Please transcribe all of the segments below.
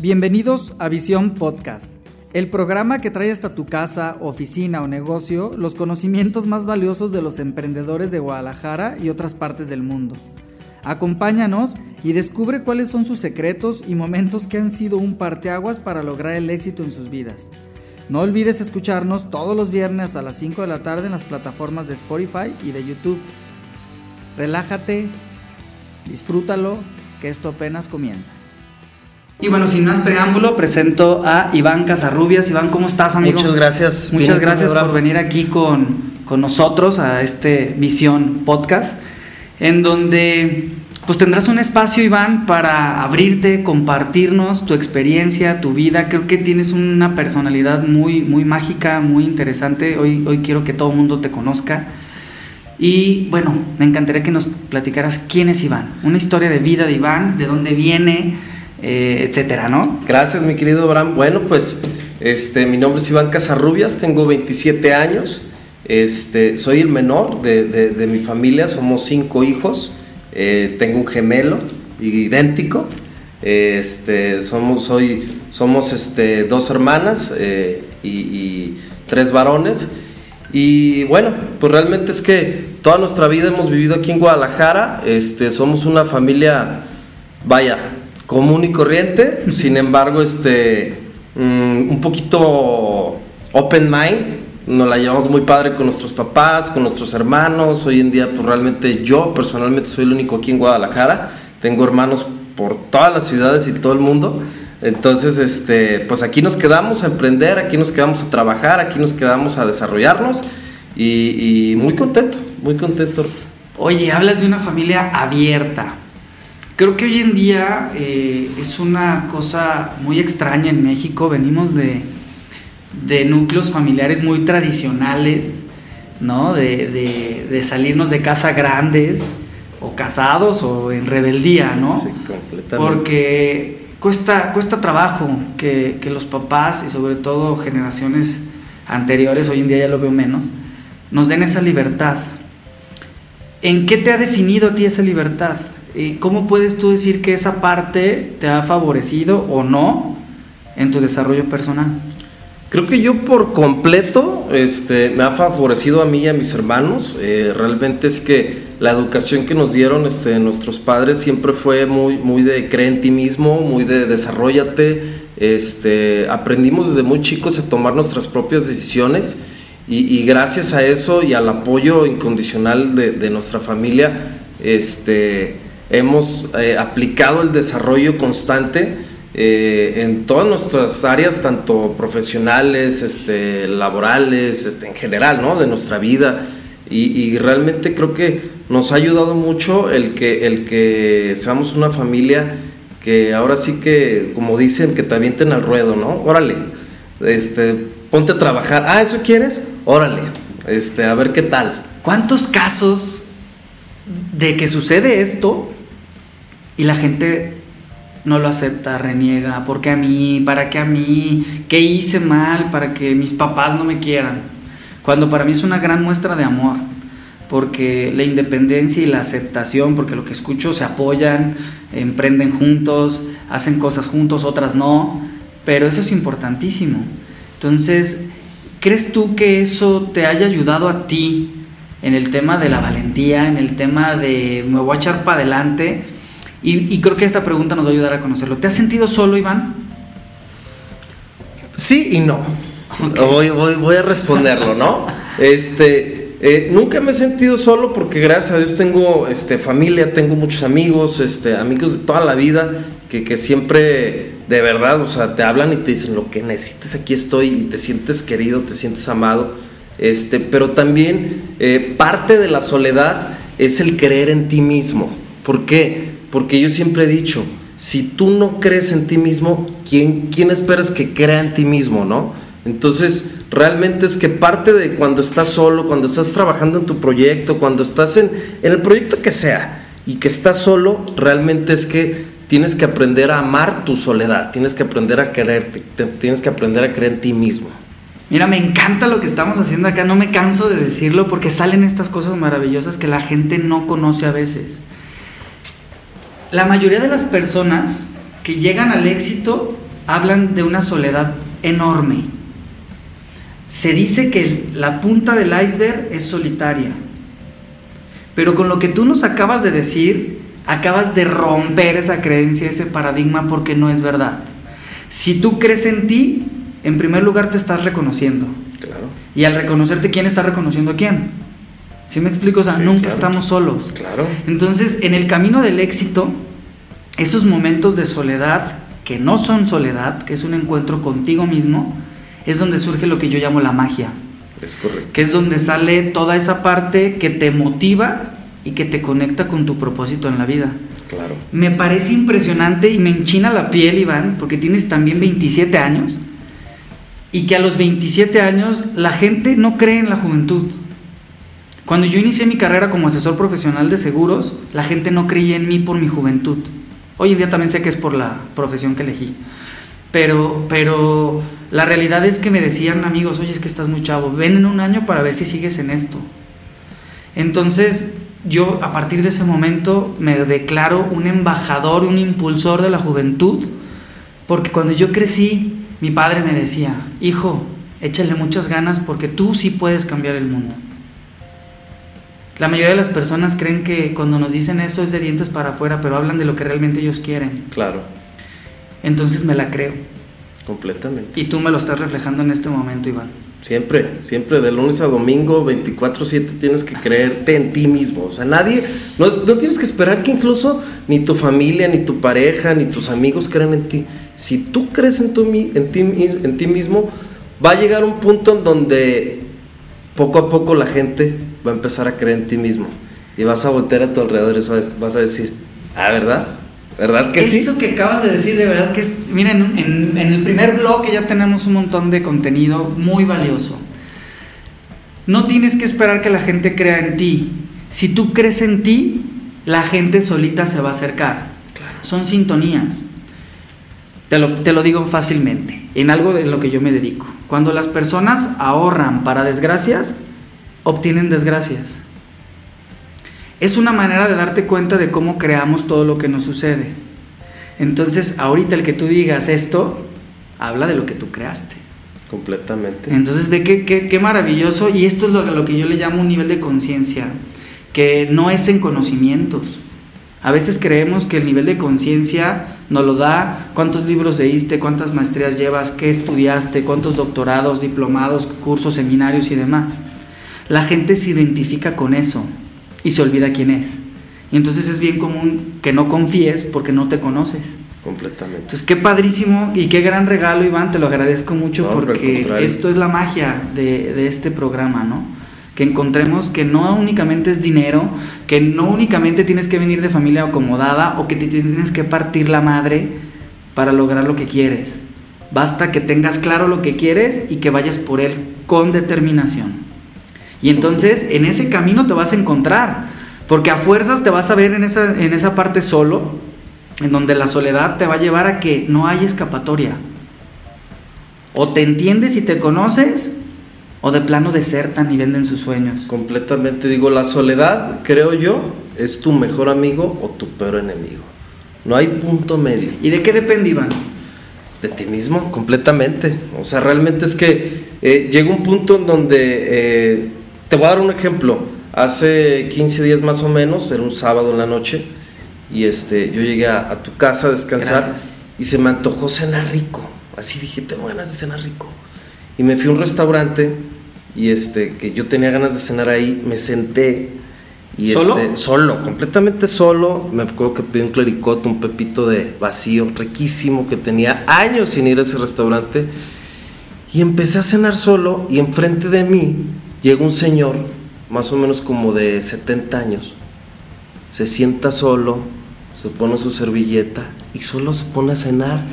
Bienvenidos a Visión Podcast, el programa que trae hasta tu casa, oficina o negocio los conocimientos más valiosos de los emprendedores de Guadalajara y otras partes del mundo. Acompáñanos y descubre cuáles son sus secretos y momentos que han sido un parteaguas para lograr el éxito en sus vidas. No olvides escucharnos todos los viernes a las 5 de la tarde en las plataformas de Spotify y de YouTube. Relájate, disfrútalo, que esto apenas comienza. Y bueno, sin más preámbulo, presento a Iván Casarrubias. Iván, ¿cómo estás, amigo? Muchas gracias. Muchas gracias por venir aquí con, con nosotros a este Visión Podcast, en donde pues tendrás un espacio, Iván, para abrirte, compartirnos tu experiencia, tu vida. Creo que tienes una personalidad muy, muy mágica, muy interesante. Hoy, hoy quiero que todo el mundo te conozca. Y bueno, me encantaría que nos platicaras quién es Iván, una historia de vida de Iván, de dónde viene, eh, etcétera, ¿no? Gracias, mi querido Abraham. Bueno, pues este, mi nombre es Iván Casarrubias, tengo 27 años, este, soy el menor de, mi familia, somos cinco hijos, eh, tengo un gemelo idéntico, este, somos, soy, somos este, dos hermanas eh, y, tres varones. Y bueno, pues realmente es que toda nuestra vida hemos vivido aquí en Guadalajara, este, somos una familia, vaya, común y corriente, sin embargo, este, mm, un poquito open mind, nos la llevamos muy padre con nuestros papás, con nuestros hermanos, hoy en día pues realmente yo personalmente soy el único aquí en Guadalajara, tengo hermanos por todas las ciudades y todo el mundo, entonces, este, pues aquí nos quedamos a emprender, aquí nos quedamos a trabajar, aquí nos quedamos a desarrollarnos. Y, y muy contento, muy contento. Oye, hablas de una familia abierta, Creo que hoy en día eh, es una cosa muy extraña en México. Venimos de, núcleos familiares muy tradicionales, ¿no? De, salirnos de casa grandes o casados o en rebeldía, ¿no? Sí, completamente. Porque cuesta, cuesta trabajo que, que los papás y sobre todo generaciones anteriores, hoy en día ya lo veo menos, nos den esa libertad. ¿En qué te ha definido a ti esa libertad? ¿Cómo puedes tú decir que esa parte te ha favorecido o no en tu desarrollo personal? Creo que yo por completo este, me ha favorecido a mí y a mis hermanos. Eh, realmente es que la educación que nos dieron este, nuestros padres siempre fue muy, muy de creer en ti mismo, muy de desarrollate. Este, aprendimos desde muy chicos a tomar nuestras propias decisiones y, gracias a eso y al apoyo incondicional de, de nuestra familia, este, hemos eh, aplicado el desarrollo constante eh, en todas nuestras áreas, tanto profesionales, este, laborales, este, en general, ¿no? De nuestra vida. Y, realmente creo que nos ha ayudado mucho el que, el que seamos una familia que ahora sí que, como dicen, que te avienten al ruedo, ¿no? Órale, este, ponte a trabajar. Ah, ¿eso quieres? Órale, este, a ver qué tal. ¿Cuántos casos de que sucede esto y la gente no lo acepta, reniega, ¿por qué a mí? ¿Para qué a mí? ¿Qué hice mal para que mis papás no me quieran? Cuando para mí es una gran muestra de amor, porque la independencia y la aceptación, porque lo que escucho se apoyan, emprenden juntos, hacen cosas juntos, otras no, pero eso es importantísimo. Entonces, ¿crees tú que eso te haya ayudado a ti en el tema de la valentía, en el tema de me voy a echar para adelante? Y, creo que esta pregunta nos va a ayudar a conocerlo. ¿Te has sentido solo, Iván? Sí y no. Voy, voy, a responderlo, ¿no? este, eh, nunca me he sentido solo porque gracias a Dios tengo este, familia, tengo muchos amigos, este, amigos de toda la vida que, que siempre, de verdad, o sea, te hablan y te dicen lo que necesites, aquí estoy y te sientes querido, te sientes amado. Este, pero también eh, parte de la soledad es el creer en ti mismo. ¿Por qué? Porque yo siempre he dicho, si tú no crees en ti mismo, ¿quién, quién esperas que crea en ti mismo, no? Entonces, realmente es que parte de cuando estás solo, cuando estás trabajando en tu proyecto, cuando estás en, el proyecto que sea y que estás solo, realmente es que tienes que aprender a amar tu soledad, tienes que aprender a quererte, tienes que aprender a creer en ti mismo. Mira, me encanta lo que estamos haciendo acá, no me canso de decirlo porque salen estas cosas maravillosas que la gente no conoce a veces la mayoría de las personas que llegan al éxito hablan de una soledad enorme. Se dice que la punta del iceberg es solitaria. Pero con lo que tú nos acabas de decir, acabas de romper esa creencia, ese paradigma, porque no es verdad. Si tú crees en ti, en primer lugar te estás reconociendo. Claro. Y al reconocerte, ¿quién está reconociendo a quién? ¿Sí me explico? O sea, Sí, nunca claro. estamos solos. Claro. Entonces, en el camino del éxito, esos momentos de soledad, que no son soledad, que es un encuentro contigo mismo, es donde surge lo que yo llamo la magia, Es correcto. que es donde sale toda esa parte que te motiva y que te conecta con tu propósito en la vida. Claro. Me parece impresionante y me enchina la piel, Iván, porque tienes también 27 años y que a los 27 años la gente no cree en la juventud. Cuando yo inicié mi carrera como asesor profesional de seguros, la gente no creía en mí por mi juventud. Hoy en día también sé que es por la profesión que elegí. Pero, pero la realidad es que me decían amigos, oye, es que estás muy chavo, ven en un año para ver si sigues en esto. Entonces, yo a partir de ese momento me declaro un embajador, un impulsor de la juventud, porque cuando yo crecí, mi padre me decía, hijo, échale muchas ganas porque tú sí puedes cambiar el mundo. La mayoría de las personas creen que cuando nos dicen eso es de dientes para afuera, pero hablan de lo que realmente ellos quieren. Claro. Entonces me la creo. Completamente. Y tú me lo estás reflejando en este momento, Iván. Siempre, siempre de lunes a domingo, 24/7 tienes que creerte en ti mismo. O sea, nadie, no, es- no tienes que esperar que incluso ni tu familia, ni tu pareja, ni tus amigos crean en ti. Si tú crees en, tu, en, ti, en ti mismo, va a llegar un punto en donde poco a poco la gente va a empezar a creer en ti mismo. Y vas a voltear a tu alrededor y vas a decir, ah, ¿verdad? ¿Verdad que sí? Eso que acabas de decir, de verdad que es. Mira, en, en- en el primer bloque ya tenemos un montón de contenido muy valioso. No tienes que esperar que la gente crea en ti. Si tú crees en ti, la gente solita se va a acercar. Claro. Son sintonías. Te lo, te lo digo fácilmente, en algo de lo que yo me dedico. Cuando las personas ahorran para desgracias, obtienen desgracias. Es una manera de darte cuenta de cómo creamos todo lo que nos sucede. Entonces, ahorita el que tú digas esto, habla de lo que tú creaste. Completamente. Entonces, ve qué, qué- qué maravilloso. Y esto es lo, lo que yo le llamo un nivel de conciencia, que no es en conocimientos. A veces creemos que el nivel de conciencia nos lo da cuántos libros leíste, cuántas maestrías llevas, qué estudiaste, cuántos doctorados, diplomados, cursos, seminarios y demás. La gente se identifica con eso y se olvida quién es. Y entonces es bien común que no confíes porque no te conoces. Completamente. Entonces, qué padrísimo y qué gran regalo, Iván, te lo agradezco mucho No, porque esto es la magia de, de este programa, ¿no? Que encontremos que no únicamente es dinero, que no únicamente tienes que venir de familia acomodada o que te tienes que partir la madre para lograr lo que quieres. Basta que tengas claro lo que quieres y que vayas por él con determinación. Y entonces en ese camino te vas a encontrar, porque a fuerzas te vas a ver en esa, en esa parte solo, en donde la soledad te va a llevar a que no hay escapatoria. O te entiendes y te conoces, o de plano desertan y venden sus sueños. Completamente. Digo, la soledad, creo yo, es tu mejor amigo o tu peor enemigo. No hay punto medio. ¿Y de qué depende, Iván? De ti mismo, completamente. O sea, realmente es que eh, llega un punto en donde, eh, te voy a dar un ejemplo. Hace 15 días más o menos, era un sábado en la noche, y este, yo llegué a, a tu casa a descansar Gracias. y se me antojó cenar rico. Así dije, tengo ganas de cenar rico. Y me fui a un restaurante y este, que yo tenía ganas de cenar ahí, me senté. Y ¿Solo? este, solo, completamente solo. Me acuerdo que pedí un clericot, un pepito de vacío, riquísimo, que tenía años sin ir a ese restaurante. Y empecé a cenar solo y enfrente de mí llega un señor, más o menos como de 70 años. Se sienta solo, se pone su servilleta y solo se pone a cenar.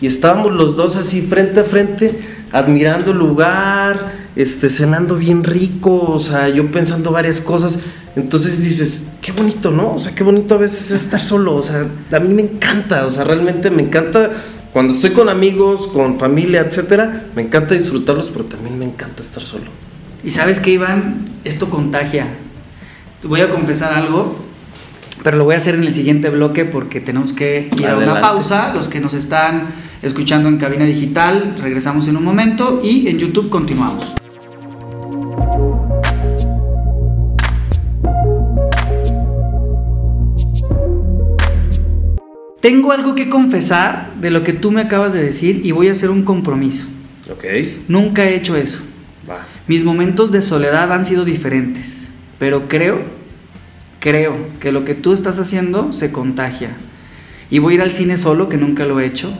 Y estábamos los dos así frente a frente, admirando el lugar, este, cenando bien rico, o sea, yo pensando varias cosas. Entonces dices, qué bonito, ¿no? O sea, qué bonito a veces estar solo, o sea, a mí me encanta, o sea, realmente me encanta cuando estoy con amigos, con familia, etcétera, me encanta disfrutarlos, pero también me encanta estar solo. Y sabes que, Iván, esto contagia. Te voy a confesar algo, pero lo voy a hacer en el siguiente bloque porque tenemos que ir a una pausa. Los que nos están escuchando en cabina digital. Regresamos en un momento y en YouTube continuamos. Tengo algo que confesar de lo que tú me acabas de decir y voy a hacer un compromiso. Ok. Nunca he hecho eso. Va. Mis momentos de soledad han sido diferentes, pero creo, creo que lo que tú estás haciendo se contagia. Y voy a ir al cine solo, que nunca lo he hecho,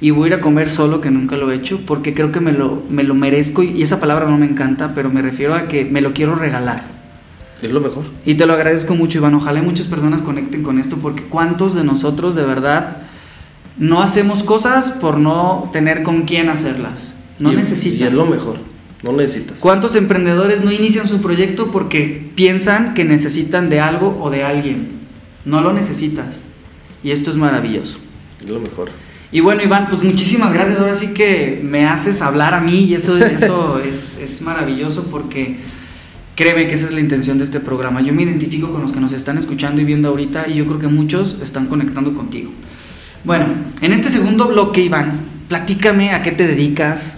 y voy a ir a comer solo, que nunca lo he hecho, porque creo que me lo, me lo merezco, y esa palabra no me encanta, pero me refiero a que me lo quiero regalar. Es lo mejor. Y te lo agradezco mucho, Iván. Ojalá muchas personas conecten con esto, porque ¿cuántos de nosotros de verdad no hacemos cosas por no tener con quién hacerlas? No necesitas. Y es lo mejor. No necesitas. ¿Cuántos emprendedores no inician su proyecto porque piensan que necesitan de algo o de alguien? No lo necesitas. Y esto es maravilloso. Es lo mejor. Y bueno, Iván, pues muchísimas gracias. Ahora sí que me haces hablar a mí y eso, eso es, es maravilloso porque créeme que esa es la intención de este programa. Yo me identifico con los que nos están escuchando y viendo ahorita y yo creo que muchos están conectando contigo. Bueno, en este segundo bloque, Iván, platícame a qué te dedicas,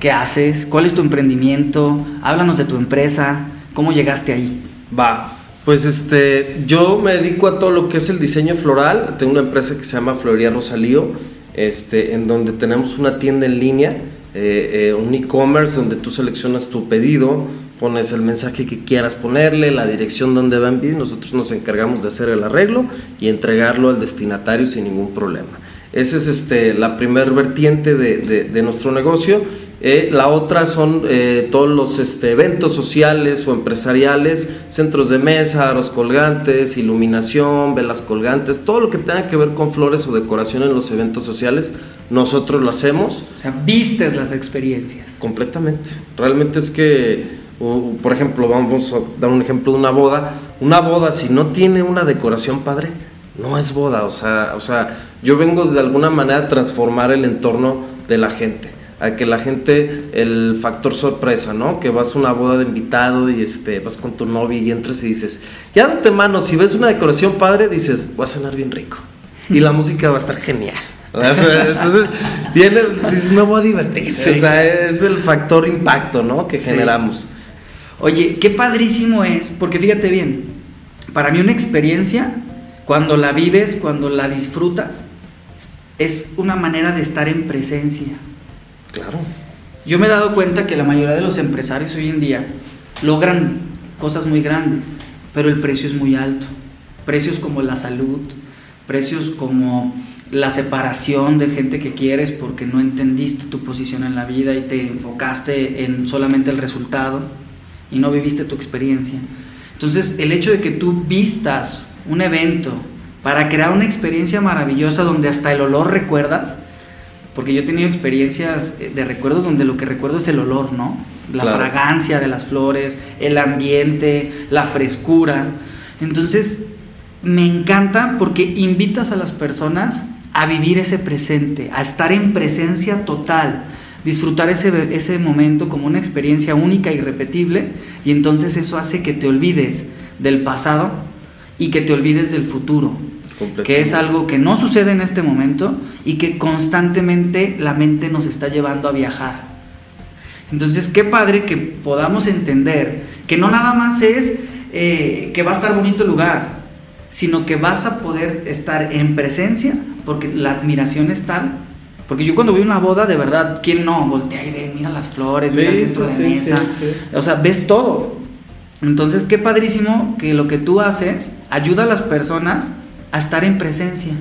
qué haces, cuál es tu emprendimiento, háblanos de tu empresa, cómo llegaste ahí. Va, pues este, yo me dedico a todo lo que es el diseño floral. Tengo una empresa que se llama Florería Rosalío, este, en donde tenemos una tienda en línea, eh, eh, un e-commerce donde tú seleccionas tu pedido, pones el mensaje que quieras ponerle, la dirección donde va a enviar nosotros nos encargamos de hacer el arreglo y entregarlo al destinatario sin ningún problema. Esa es este, la primer vertiente de, de, de nuestro negocio. Eh, la otra son eh, todos los este, eventos sociales o empresariales, centros de mesa, aros colgantes, iluminación, velas colgantes, todo lo que tenga que ver con flores o decoración en los eventos sociales, nosotros lo hacemos. O sea, vistes las experiencias. Completamente. Realmente es que o, por ejemplo, vamos a dar un ejemplo de una boda. Una boda, si no tiene una decoración padre, no es boda. O sea, o sea, yo vengo de alguna manera a transformar el entorno de la gente. A que la gente, el factor sorpresa, ¿no? Que vas a una boda de invitado y este, vas con tu novia y entras y dices, ya date mano, si ves una decoración padre, dices, va a cenar bien rico. Y la música va a estar genial. Entonces, viene, dices, me voy a divertir. O sea, es el factor impacto, ¿no? Que Sí. generamos. Oye, qué padrísimo es, porque fíjate bien, para mí una experiencia, cuando la vives, cuando la disfrutas, es una manera de estar en presencia. Claro. Yo me he dado cuenta que la mayoría de los empresarios hoy en día logran cosas muy grandes, pero el precio es muy alto. Precios como la salud, precios como la separación de gente que quieres porque no entendiste tu posición en la vida y te enfocaste en solamente el resultado y no viviste tu experiencia. Entonces, el hecho de que tú vistas un evento para crear una experiencia maravillosa donde hasta el olor recuerdas, porque yo he tenido experiencias eh, de recuerdos donde lo que recuerdo es el olor, ¿no? La Claro. fragancia de las flores, el ambiente, la frescura. Entonces, me encanta porque invitas a las personas a vivir ese presente, a estar en presencia total, disfrutar ese, ese momento como una experiencia única y irrepetible, y entonces eso hace que te olvides del pasado y que te olvides del futuro, que es algo que no sucede en este momento y que constantemente la mente nos está llevando a viajar. Entonces, qué padre que podamos entender que no nada más es eh, que va a estar bonito el lugar, sino que vas a poder estar en presencia porque la admiración es tal. Porque yo cuando voy a una boda, de verdad, ¿quién no? Voltea y ve, mira las flores, mira el centro de sí, mesa. sí, sí. O sea, ves todo. Entonces, qué padrísimo que lo que tú haces ayuda a las personas a estar en presencia.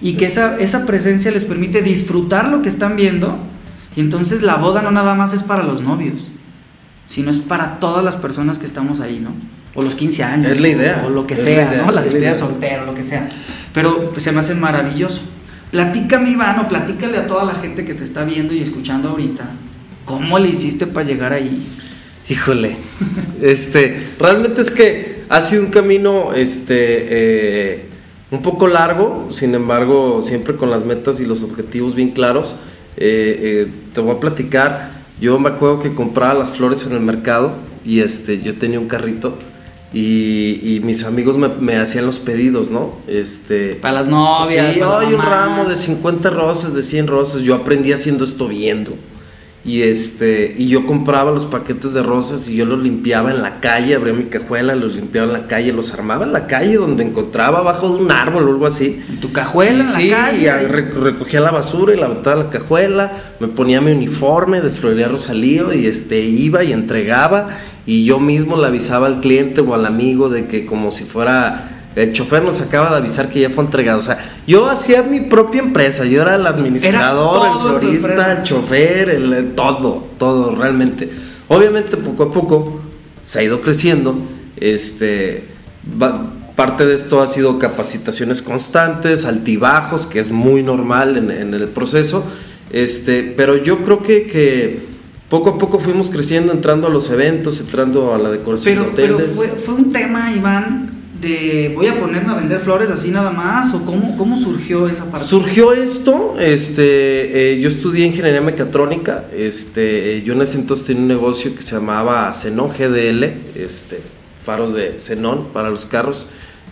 Y que esa, esa presencia les permite disfrutar lo que están viendo. Y entonces la boda no nada más es para los novios, sino es para todas las personas que estamos ahí, ¿no? O los 15 años. Es la idea, O lo que es la sea, idea, ¿no? La es la despedida soltero, lo que sea. Pero pues, se me hace maravilloso. Platícame, Iván, o platícale a toda la gente que te está viendo y escuchando ahorita. ¿Cómo le hiciste para llegar ahí? Híjole, este, realmente es que ha sido un camino, este, eh, un poco largo, sin embargo, siempre con las metas y los objetivos bien claros. Eh, eh, te voy a platicar, yo me acuerdo que compraba las flores en el mercado y este, yo tenía un carrito Y, y mis amigos me, me hacían los pedidos, ¿no? Este, Para las novias. Sí, para hay un ramo de 50 rosas, de 100 rosas. Yo aprendí haciendo esto viendo. Y este, y yo compraba los paquetes de rosas y yo los limpiaba en la calle, abría mi cajuela, los limpiaba en la calle, los armaba en la calle donde encontraba abajo de un árbol o algo así. En tu cajuela, en sí, la calle. y recogía la basura y la botaba en la cajuela, me ponía mi uniforme de florería Rosalío y este iba y entregaba y yo mismo le avisaba al cliente o al amigo de que como si fuera el chofer nos acaba de avisar que ya fue entregado, o sea, yo hacía mi propia empresa, yo era el administrador, el florista, el chofer, el, el todo, todo realmente. Obviamente poco a poco se ha ido creciendo, este va- parte de esto ha sido capacitaciones constantes, altibajos, que es muy normal en, en el proceso, este, pero yo creo que, que poco a poco fuimos creciendo, entrando a los eventos, entrando a la decoración Pero, de pero hoteles. fue, fue un tema, Iván, de voy a ponerme a vender flores así nada más, o cómo, cómo surgió esa parte. Surgió esto, este, eh, yo estudié ingeniería mecatrónica, este, yo en ese entonces tenía un negocio que se llamaba Xenon GDL, este, faros de xenón para los carros,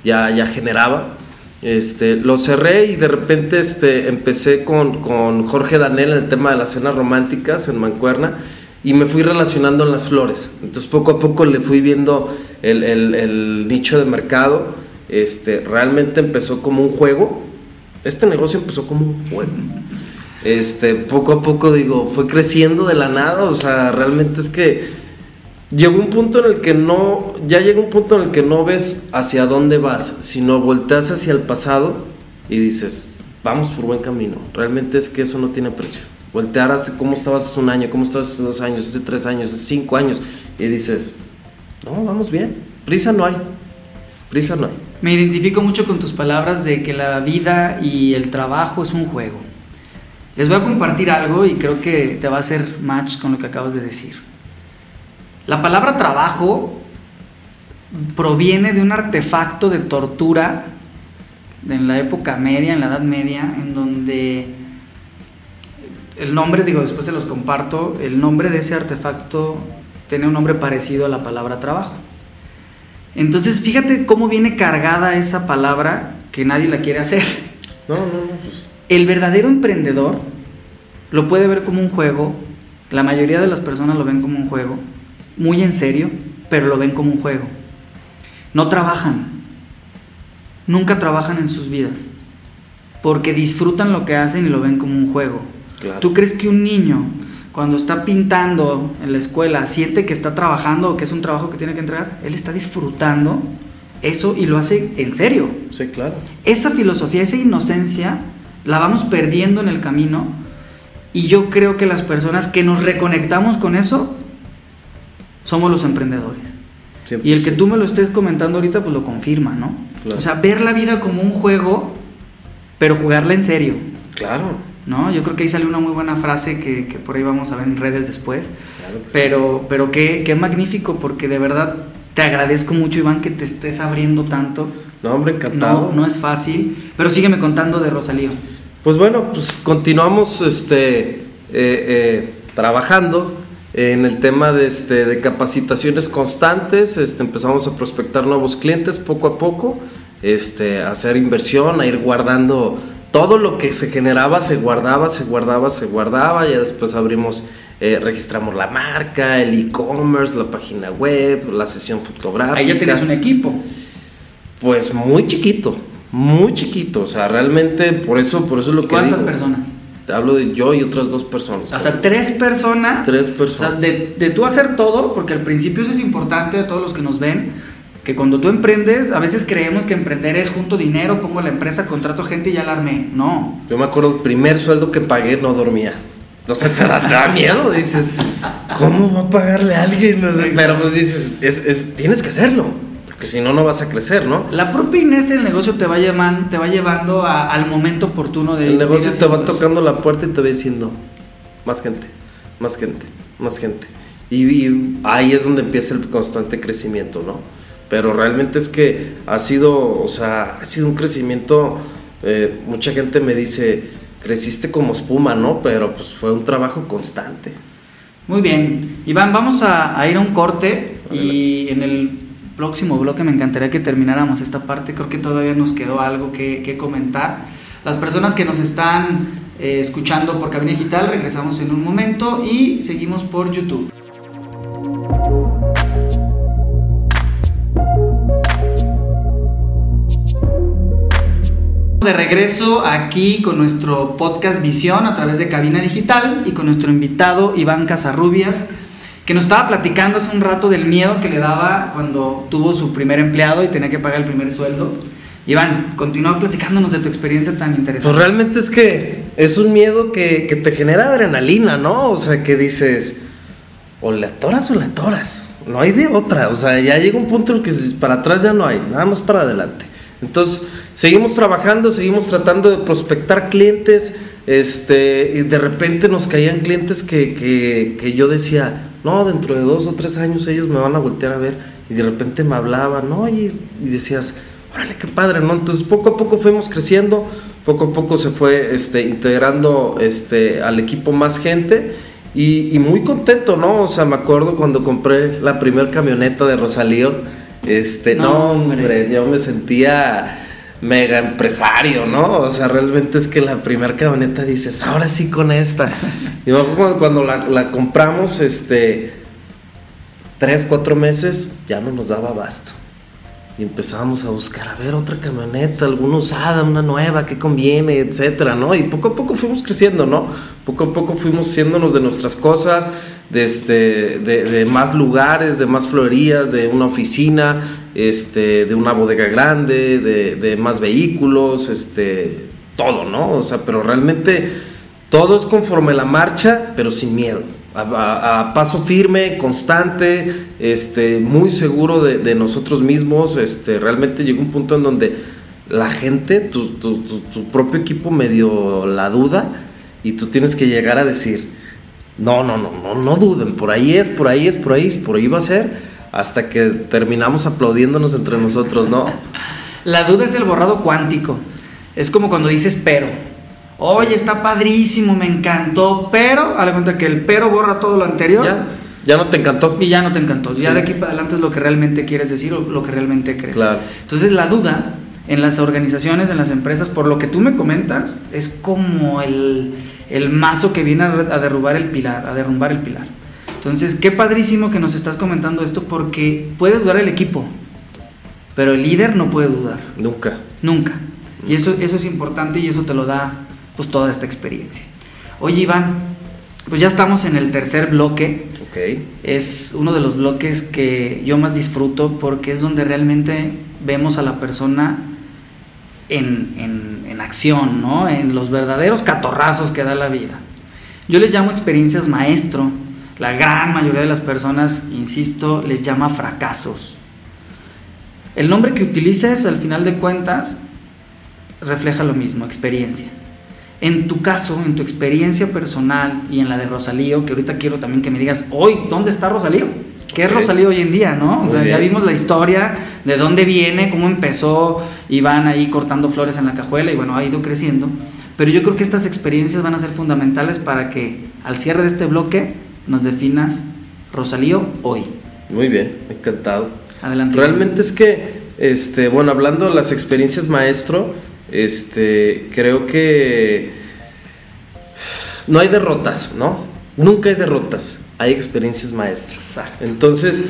ya, ya generaba, este, lo cerré y de repente este, empecé con, con Jorge Danel en el tema de las cenas románticas en Mancuerna y me fui relacionando en las flores, entonces poco a poco le fui viendo el, nicho de mercado, este, realmente empezó como un juego, este negocio empezó como un juego. Este, poco a poco digo, fue creciendo de la nada, o sea, realmente es que llegó un punto en el que no, ya llega un punto en el que no ves hacia dónde vas, sino volteas hacia el pasado y dices, vamos por buen camino. Realmente es que eso no tiene precio. Voltear hacia cómo estabas hace un año, cómo estabas hace dos años, hace tres años, hace cinco años, y dices, no, vamos bien, prisa no hay, prisa no hay. Me identifico mucho con tus palabras de que la vida y el trabajo es un juego. Les voy a compartir algo y creo que te va a hacer match con lo que acabas de decir. La palabra trabajo proviene de un artefacto de tortura en la época media, en la Edad Media, en donde el nombre, digo, después se los comparto, el nombre de ese artefacto tiene un nombre parecido a la palabra trabajo. Entonces, fíjate cómo viene cargada esa palabra que nadie la quiere hacer. No, no, no, pues El verdadero emprendedor lo puede ver como un juego, la mayoría de las personas lo ven como un juego, muy en serio, pero lo ven como un juego. No trabajan, nunca trabajan en sus vidas, porque disfrutan lo que hacen y lo ven como un juego. Claro. ¿Tú crees que un niño, cuando está pintando en la escuela, siente que está trabajando o que es un trabajo que tiene que entregar? Él está disfrutando eso y lo hace en serio. sí, claro. Esa filosofía, esa inocencia, la vamos perdiendo en el camino. Y yo creo que las personas que nos reconectamos con eso, somos los emprendedores. Y el que tú me lo estés comentando ahorita, pues lo confirma, ¿no? Claro. O sea, ver la vida como un juego, pero jugarla en serio, Claro, ¿no? Yo creo que ahí sale una muy buena frase que, que por ahí vamos a ver en redes después. claro que sí. Pero, pero qué, qué magnífico, porque de verdad te agradezco mucho, Iván, que te estés abriendo tanto. No, hombre, encantado. No, no es fácil. Pero sígueme contando de Rosalío. Pues bueno, pues continuamos este, eh, eh, trabajando en el tema de, este, de capacitaciones constantes, este, empezamos a prospectar nuevos clientes poco a poco, este, a hacer inversión, a ir guardando todo lo que se generaba, se guardaba, se guardaba, se guardaba, ya después abrimos, eh, registramos la marca, el e-commerce, la página web, la sesión fotográfica. Ahí ya tienes un equipo. Pues muy chiquito, muy chiquito, o sea, realmente por eso, por eso es lo que ¿Cuántas digo. personas? Te hablo de yo y otras dos personas. O sea, tres personas. Tres O sea, personas. de, de tú hacer todo, porque al principio eso es importante a todos los que nos ven, que cuando tú emprendes, a veces creemos que emprender es junto dinero, pongo la empresa, contrato gente y ya la armé. No. Yo me acuerdo el primer sueldo que pagué no dormía. No sé, te da, te da miedo, dices, ¿cómo va a pagarle a alguien? No sé, pero pues dices, es, es- tienes que hacerlo, porque si no, no vas a crecer, ¿no? La propia inercia del negocio te va, llevan- te va llevando a- al momento oportuno de... El negocio te va tocando la puerta y te va diciendo, más gente, más gente, más gente. Y, y ahí es donde empieza el constante crecimiento, ¿no? Pero realmente es que ha sido, o sea, ha sido un crecimiento, eh, mucha gente me dice, creciste como espuma, ¿no? Pero pues fue un trabajo constante. Muy bien. Iván, vamos a, a ir a un corte y en el próximo bloque me encantaría que termináramos esta parte. Creo que todavía nos quedó algo que, que comentar. Las personas que nos están eh, escuchando por Cabina Digital, regresamos en un momento y seguimos por YouTube. De regreso aquí con nuestro podcast Visión a través de Cabina Digital y con nuestro invitado Iván Casarrubias, que nos estaba platicando hace un rato del miedo que le daba cuando tuvo su primer empleado y tenía que pagar el primer sueldo. Iván, continúa platicándonos de tu experiencia tan interesante. Pues realmente es que es un miedo que, que te genera adrenalina, ¿no? O sea, que dices, o le atoras o le atoras. No hay de otra. O sea, ya llega un punto en el que para atrás ya no hay, nada más para adelante. Entonces, seguimos trabajando, seguimos tratando de prospectar clientes. Este, y de repente nos caían clientes que, que, yo decía, no, dentro de dos o tres años ellos me van a voltear a ver. Y de repente me hablaban, ¿no? Y, decías, órale, qué padre, ¿no? Entonces poco a poco fuimos creciendo, poco a poco se fue este, integrando este, al equipo más gente. Y muy contento, ¿no? O sea, me acuerdo cuando compré la primera camioneta de Rosalío este, no, hombre, yo me sentía mega empresario, ¿no? O sea, realmente es que la primera camioneta dices, ahora sí con esta. y cuando, cuando la, la, compramos, este, tres, cuatro meses, ya no nos daba abasto. Y empezábamos a buscar, a ver, otra camioneta, alguna usada, una nueva, que conviene, etcétera, ¿no? Y poco a poco fuimos creciendo, ¿no? Poco a poco fuimos haciéndonos de nuestras cosas, de, este, de, más lugares, de más florerías, de una oficina, este, de una bodega grande, de, más vehículos, este, todo, ¿no? O sea, pero realmente todo es conforme la marcha, pero sin miedo. A, paso firme, constante, este, muy seguro de, nosotros mismos. Este, realmente llegó un punto en donde la gente, tu, tu, tu, tu propio equipo medio la duda y tú tienes que llegar a decir, no, no, no, no, no duden, por ahí es, por ahí es, por ahí es, por ahí va a ser, hasta que terminamos aplaudiéndonos entre nosotros, ¿no? La duda es el borrado cuántico. Es como cuando dices pero. Oye, está padrísimo, me encantó, pero, a la cuenta que el pero borra todo lo anterior. Ya, ya no te encantó. Y ya no te encantó. Sí. Ya de aquí para adelante es lo que realmente quieres decir o lo que realmente crees. Claro. Entonces la duda en las organizaciones, en las empresas, por lo que tú me comentas, es como el, el mazo que viene a, a, derrubar el pilar, a derrumbar el pilar. Entonces, qué padrísimo que nos estás comentando esto porque puede dudar el equipo, pero el líder no puede dudar. Nunca. Nunca. Y eso, eso es importante y eso te lo da pues toda esta experiencia. Oye, Iván, pues ya estamos en el tercer bloque. Okay. Es uno de los bloques que yo más disfruto porque es donde realmente vemos a la persona en, en, en, acción, ¿no? En los verdaderos catorrazos que da la vida. Yo les llamo experiencias maestro. La gran mayoría de las personas, insisto, les llama fracasos. El nombre que utilices, al final de cuentas, refleja lo mismo, experiencia. En tu caso, en tu experiencia personal y en la de Rosalío, que ahorita quiero también que me digas, hoy, ¿dónde está Rosalío? ¿Qué es Rosalío hoy en día, no? O sea, ya vimos la historia de dónde viene, cómo empezó, iban ahí cortando flores en la cajuela y bueno, ha ido creciendo. Pero yo creo que estas experiencias van a ser fundamentales para que al cierre de este bloque nos definas Rosalío hoy. Muy bien, encantado. Adelante. Realmente es que, este, bueno, hablando de las experiencias maestro, este, creo que no hay derrotas, ¿no? Nunca hay derrotas hay experiencias maestras. Entonces,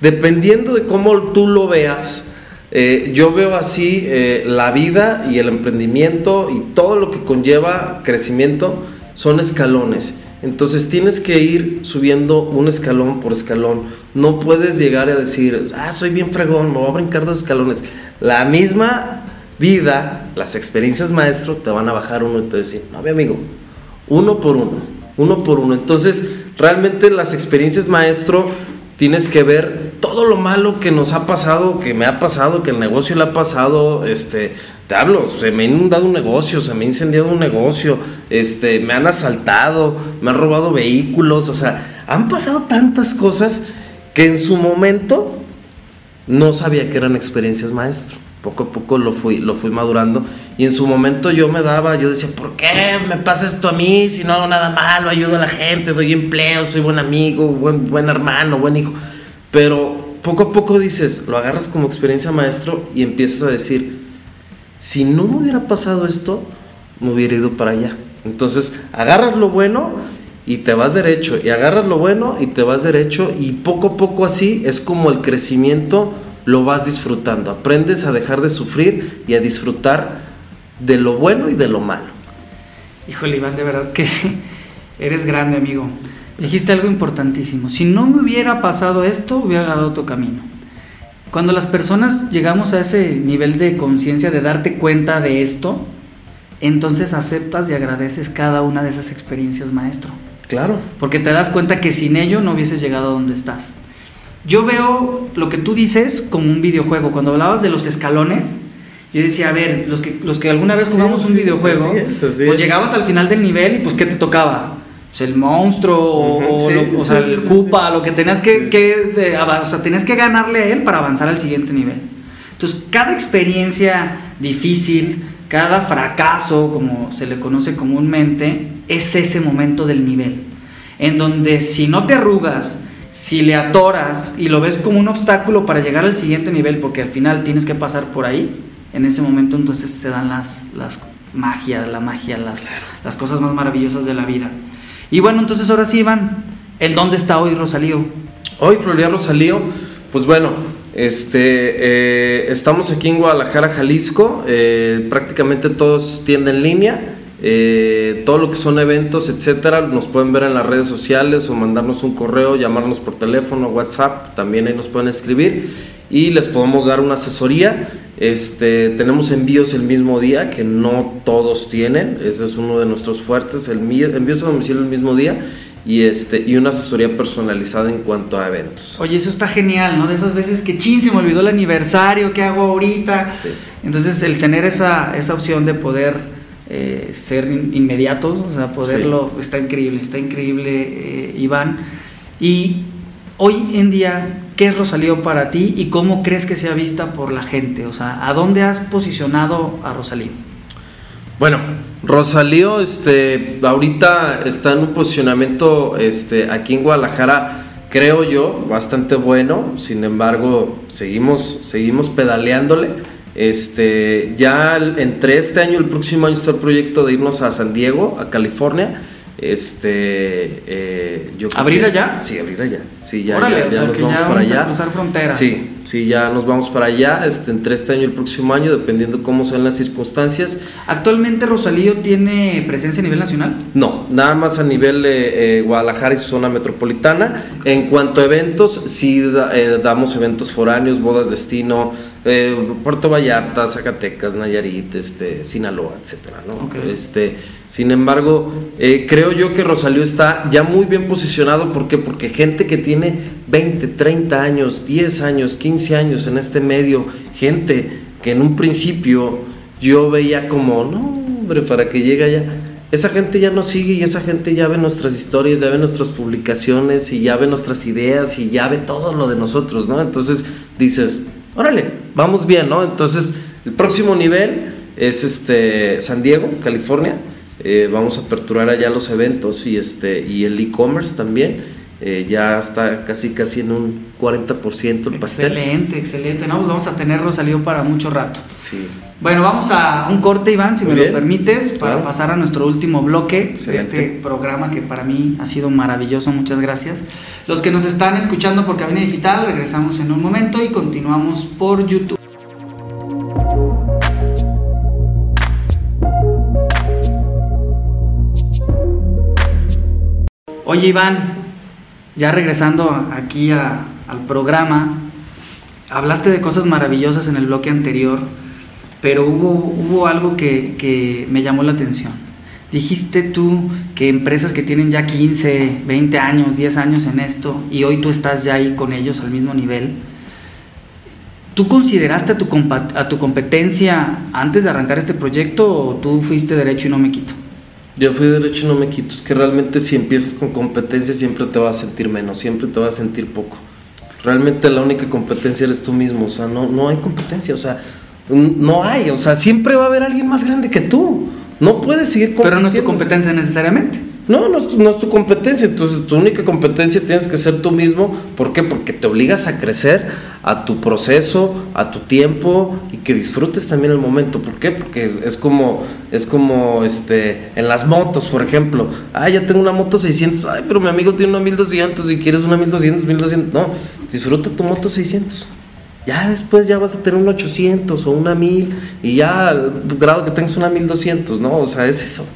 dependiendo de cómo tú lo veas, eh, yo veo así eh, la vida y el emprendimiento y todo lo que conlleva crecimiento son escalones. Entonces tienes que ir subiendo un escalón por escalón. No puedes llegar a decir, ah, soy bien fregón, me voy a brincar dos escalones. La misma vida, las experiencias maestro, te van a bajar uno y te decir, no, mi amigo, uno por uno, uno por uno. Entonces, realmente las experiencias maestro tienes que ver todo lo malo que nos ha pasado, que me ha pasado, que el negocio le ha pasado, este, te hablo, se me ha inundado un negocio, se me ha incendiado un negocio, este, me han asaltado, me han robado vehículos, o sea, han pasado tantas cosas que en su momento no sabía que eran experiencias maestro poco a poco lo fui, lo fui madurando y en su momento yo me daba, yo decía, ¿por qué me pasa esto a mí si no hago nada malo, ayudo a la gente, doy empleo, soy buen amigo, buen, buen hermano, buen hijo? Pero poco a poco dices, lo agarras como experiencia maestro y empiezas a decir, si no me hubiera pasado esto, me hubiera ido para allá. Entonces, agarras lo bueno y te vas derecho, y agarras lo bueno y te vas derecho, y poco a poco así es como el crecimiento lo vas disfrutando. Aprendes a dejar de sufrir y a disfrutar de lo bueno y de lo malo. Híjole, Iván, de verdad que eres grande, amigo. Dijiste algo importantísimo. Si no me hubiera pasado esto, hubiera agarrado otro camino. Cuando las personas llegamos a ese nivel de conciencia de darte cuenta de esto, entonces aceptas y agradeces cada una de esas experiencias, maestro. Claro. Porque te das cuenta que sin ello no hubieses llegado a donde estás. Yo veo lo que tú dices como un videojuego. Cuando hablabas de los escalones, yo decía, a ver, los que, los que alguna vez jugamos un videojuego, pues llegabas al final del nivel y pues ¿qué te tocaba? Pues el monstruo o, lo, o sea, el Koopa, lo que tenías que, que o sea, tenías que ganarle a él para avanzar al siguiente nivel. Entonces, cada experiencia difícil, cada fracaso, como se le conoce comúnmente, es ese momento del nivel. En donde si no te arrugas, si le atoras y lo ves como un obstáculo para llegar al siguiente nivel, porque al final tienes que pasar por ahí, en ese momento entonces se dan las, las magias, la magia, las, las cosas más maravillosas de la vida. Y bueno, entonces ahora sí, Iván, ¿en dónde está hoy Rosalío? Hoy Florian Rosalío, pues bueno, este, eh, estamos aquí en Guadalajara, Jalisco. Eh, prácticamente todos tienden en línea. Eh, todo lo que son eventos, etcétera, nos pueden ver en las redes sociales o mandarnos un correo, llamarnos por teléfono, WhatsApp, también ahí nos pueden escribir y les podemos dar una asesoría. Este, tenemos envíos el mismo día, que no todos tienen, ese es uno de nuestros fuertes, el envíos a domicilio el mismo día y, este, y una asesoría personalizada en cuanto a eventos. Oye, eso está genial, ¿no? De esas veces que chin, se me olvidó el aniversario, ¿qué hago ahorita? Entonces, el tener esa, esa opción de poder eh, ser inmediatos, o sea, poderlo, está increíble, está increíble, eh, Iván. Y hoy en día, ¿qué es Rosalío para ti y cómo crees que sea vista por la gente? O sea, ¿a dónde has posicionado a Rosalío? Bueno, Rosalío, este, ahorita está en un posicionamiento, este, aquí en Guadalajara, creo yo, bastante bueno. Sin embargo, seguimos, seguimos pedaleándole este, ya entre este año y el próximo año está el proyecto de irnos a San Diego, a California. Este, eh, ¿Abrir allá? Sí, abrir allá. Sí, ya, ya, nos vamos para allá. cruzar frontera. Sí, sí, ya nos vamos para allá, este, entre este año y el próximo año, dependiendo cómo sean las circunstancias. ¿Actualmente Rosalío tiene presencia a nivel nacional? No, nada más a nivel de eh, Guadalajara y su zona metropolitana. En cuanto a eventos, sí eh, damos eventos foráneos, bodas destino, eh, Puerto Vallarta, Zacatecas, Nayarit, este, Sinaloa, etcétera, ¿no? Este, sin embargo, creo yo que Rosalío está ya muy bien posicionado, ¿por qué? Porque gente que tiene 20, 30 años, 10 años, 15 años en este medio, gente que en un principio yo veía como, no, hombre, para que llegue allá. Esa gente ya nos sigue y esa gente ya ve nuestras historias, ya ve nuestras publicaciones y ya ve nuestras ideas y ya ve todo lo de nosotros, ¿no? Entonces dices, órale, vamos bien, ¿no? Entonces, el próximo nivel es este San Diego, California. Eh, vamos a aperturar allá los eventos y, este, y el e-commerce también. Eh, ya está casi casi en un 40% el pastel. Excelente, excelente. No, pues vamos a tener Rosalío para mucho rato. Sí. Bueno, vamos a un corte, Iván, si me lo permites, para pasar a nuestro último bloque de este programa que para mí ha sido maravilloso. Muchas gracias. Los que nos están escuchando por Cabina Digital, regresamos en un momento y continuamos por YouTube. Oye, Iván, ya regresando aquí al programa, hablaste de cosas maravillosas en el bloque anterior, pero hubo, algo que, me llamó la atención. Dijiste tú que empresas que tienen ya 15, 20 años, 10 años en esto y hoy tú estás ya ahí con ellos al mismo nivel, ¿tú consideraste a tu, a tu competencia antes de arrancar este proyecto o tú fuiste derecho y no me quito? Yo fui derecho y no me quito. Es que realmente si empiezas con competencia siempre te vas a sentir menos, siempre te vas a sentir poco. Realmente la única competencia eres tú mismo, o sea, no, no hay competencia, o sea, no hay, o sea, siempre va a haber alguien más grande que tú. No puedes seguir Pero no es tu competencia necesariamente. No, no es, tu, no es tu competencia. Entonces, tu única competencia tienes que ser tú mismo. ¿Por qué? Porque te obligas a crecer a tu proceso, a tu tiempo y que disfrutes también el momento. ¿Por qué? Porque es, es como, es como este, en las motos, por ejemplo. Ah, ya tengo una moto 600. Ay, pero mi amigo tiene una 1200 y quieres una 1200, 1200. No, disfruta tu moto 600. Ya después ya vas a tener un 800 o una 1000 y ya al grado que tengas una 1200, ¿no? O sea, es eso.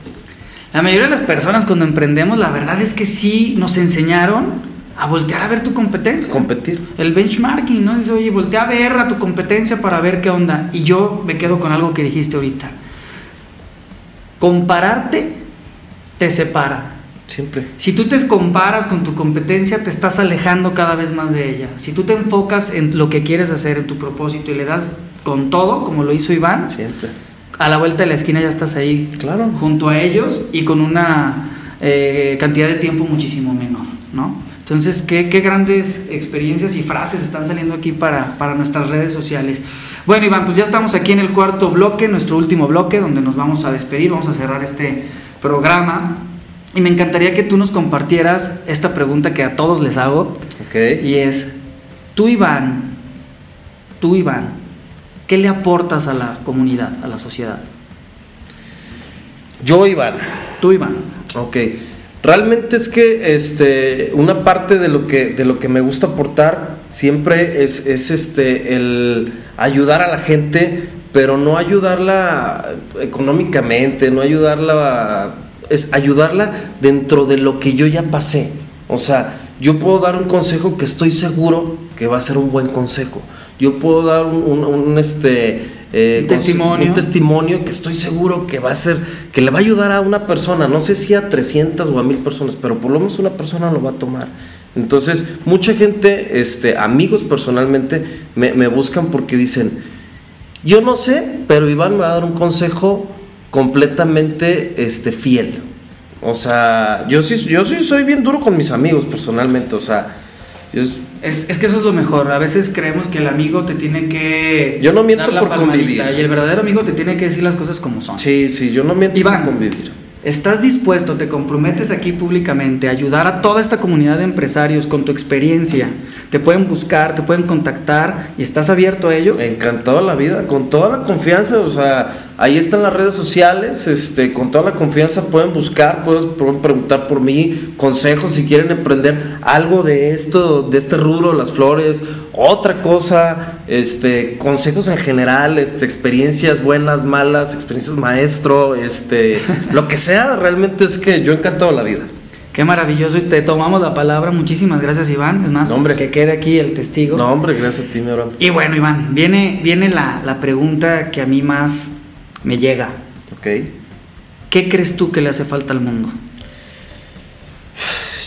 La mayoría de las personas cuando emprendemos, la verdad es que sí nos enseñaron a voltear a ver tu competencia. Competir. El benchmarking, ¿no? Dice, oye, voltea a ver a tu competencia para ver qué onda. Y yo me quedo con algo que dijiste ahorita. Compararte te separa. Siempre. Si tú te comparas con tu competencia, te estás alejando cada vez más de ella. Si tú te enfocas en lo que quieres hacer, en tu propósito y le das con todo, como lo hizo Iván, Siempre. A la vuelta de la esquina ya estás ahí Claro. junto a ellos y con una eh, cantidad de tiempo muchísimo menor, ¿no? Entonces, ¿qué, qué grandes experiencias y frases están saliendo aquí para, para nuestras redes sociales. Bueno, Iván, pues ya estamos aquí en el cuarto bloque, nuestro último bloque, donde nos vamos a despedir, vamos a cerrar este programa. Y me encantaría que tú nos compartieras esta pregunta que a todos les hago, Ok. y es, tú Iván, tú Iván, ¿qué le aportas a la comunidad, a la sociedad? Yo, Iván. Tú Iván. Ok. Realmente es que este, una parte de lo que, de lo que me gusta aportar siempre es, es este, el ayudar a la gente, pero no ayudarla económicamente, no ayudarla, es ayudarla dentro de lo que yo ya pasé. O sea, yo puedo dar un consejo que estoy seguro que va a ser un buen consejo. Yo puedo dar un, un- un, este, eh, Un testimonio. un testimonio que estoy seguro que va a ser, que le va a ayudar a una persona, no sé si a 300 o a 1000 personas, pero por lo menos una persona lo va a tomar. Entonces, mucha gente, este, amigos personalmente, me, me buscan porque dicen, yo no sé, pero Iván me va a dar un consejo completamente este, fiel. O sea, yo sí, yo sí soy bien duro con mis amigos personalmente, o sea, yo, Es, es que eso es lo mejor. A veces creemos que el amigo te tiene que. Yo no miento dar la por convivir. Y el verdadero amigo te tiene que decir las cosas como son. sí, sí, yo no miento Iván. por convivir. ¿Estás dispuesto, te comprometes aquí públicamente a ayudar a toda esta comunidad de empresarios con tu experiencia? Te pueden buscar, te pueden contactar y estás abierto a ello. Encantado la vida, con toda la confianza, o sea, ahí están las redes sociales, este, con toda la confianza pueden buscar, pueden, preguntar por mí, consejos si quieren emprender algo de esto, de este rubro, las flores, otra cosa, este, consejos en general, este, experiencias buenas, malas, experiencias maestro, este, lo que sea, realmente es que yo encantado de la vida. Qué maravilloso y te tomamos la palabra. Muchísimas gracias, Iván. Es más, No, hombre. que quede aquí el testigo. No, hombre, gracias a ti, mi. Y bueno, Iván, viene, viene la, la pregunta que a mí más me llega. Ok. ¿Qué crees tú que le hace falta al mundo?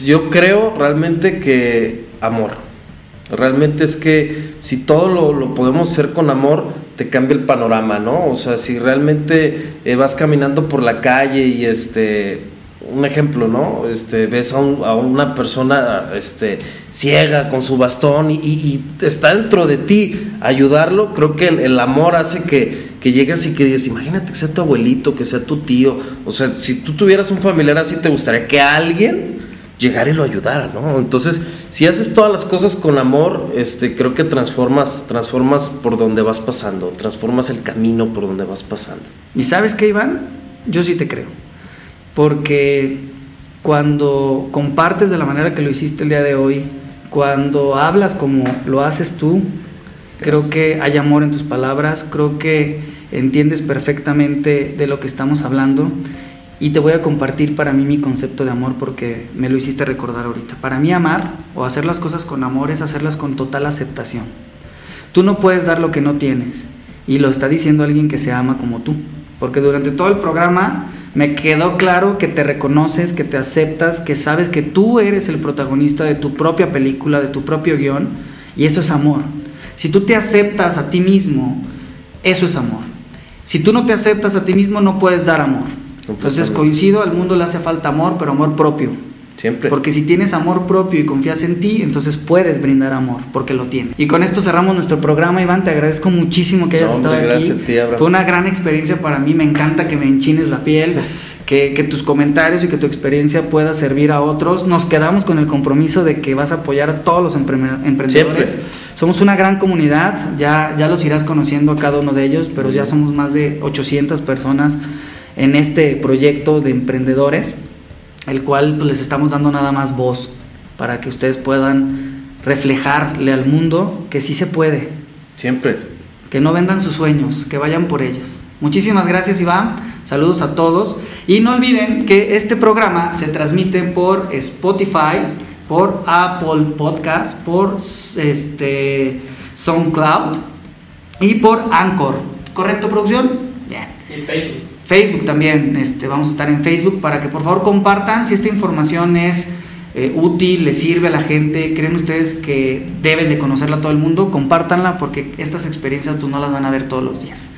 Yo creo realmente que amor. Realmente es que si todo lo, lo podemos hacer con amor, te cambia el panorama, ¿no? O sea, si realmente eh, vas caminando por la calle y este, un ejemplo, ¿no? Este, ves a, un- a una persona este, ciega con su bastón y, está dentro de ti ayudarlo, creo que el, el amor hace que, que llegues y que digas, imagínate que sea tu abuelito, que sea tu tío, o sea, si tú tuvieras un familiar así, te gustaría que alguien llegara y lo ayudara, ¿no? Entonces, si haces todas las cosas con amor, este, creo que transformas, transformas por donde vas pasando, transformas el camino por donde vas pasando. ¿Y sabes qué, Iván? Yo sí te creo. Porque cuando compartes de la manera que lo hiciste el día de hoy, cuando hablas como lo haces tú, creo que hay amor en tus palabras, creo que entiendes perfectamente de lo que estamos hablando. Y te voy a compartir para mí mi concepto de amor porque me lo hiciste recordar ahorita. Para mí amar o hacer las cosas con amor es hacerlas con total aceptación. Tú no puedes dar lo que no tienes. Y lo está diciendo alguien que se ama como tú. Porque durante todo el programa me quedó claro que te reconoces, que te aceptas, que sabes que tú eres el protagonista de tu propia película, de tu propio guion. Y eso es amor. Si tú te aceptas a ti mismo, eso es amor. Si tú no te aceptas a ti mismo, no puedes dar amor. Entonces coincido, al mundo le hace falta amor, pero amor propio. Siempre. Porque si tienes amor propio y confías en ti, entonces puedes brindar amor, porque lo tienes. Y con esto cerramos nuestro programa, Iván. Te agradezco muchísimo que hayas No, hombre, estado aquí. a ti. Fue una gran experiencia para mí. Me encanta que me enchines la piel, que, tus comentarios y que tu experiencia pueda servir a otros. Nos quedamos con el compromiso de que vas a apoyar a todos los emprendedores. Somos una gran comunidad, ya, ya los irás conociendo a cada uno de ellos, pero ya somos más de 800 personas en este proyecto de emprendedores, el cual pues, les estamos dando nada más voz para que ustedes puedan reflejarle al mundo que sí se puede. Siempre. Que no vendan sus sueños, que vayan por ellos. Muchísimas gracias Iván, saludos a todos y no olviden que este programa se transmite por Spotify, por Apple Podcast, por este SoundCloud y por Anchor. ¿Correcto producción? Bien. Y Facebook. Facebook también, este, vamos a estar en Facebook para que por favor compartan si esta información es eh, útil, le sirve a la gente, creen ustedes que deben de conocerla a todo el mundo, compártanla porque estas experiencias pues no las van a ver todos los días.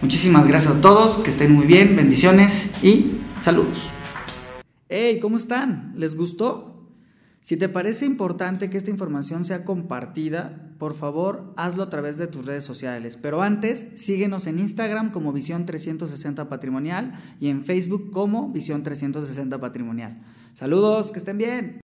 Muchísimas gracias a todos, que estén muy bien, bendiciones y saludos. Hey, ¿cómo están? ¿Les gustó? Si te parece importante que esta información sea compartida, por favor hazlo a través de tus redes sociales. Pero antes, síguenos en Instagram como Visión 360 Patrimonial y en Facebook como Visión 360 Patrimonial. Saludos, que estén bien.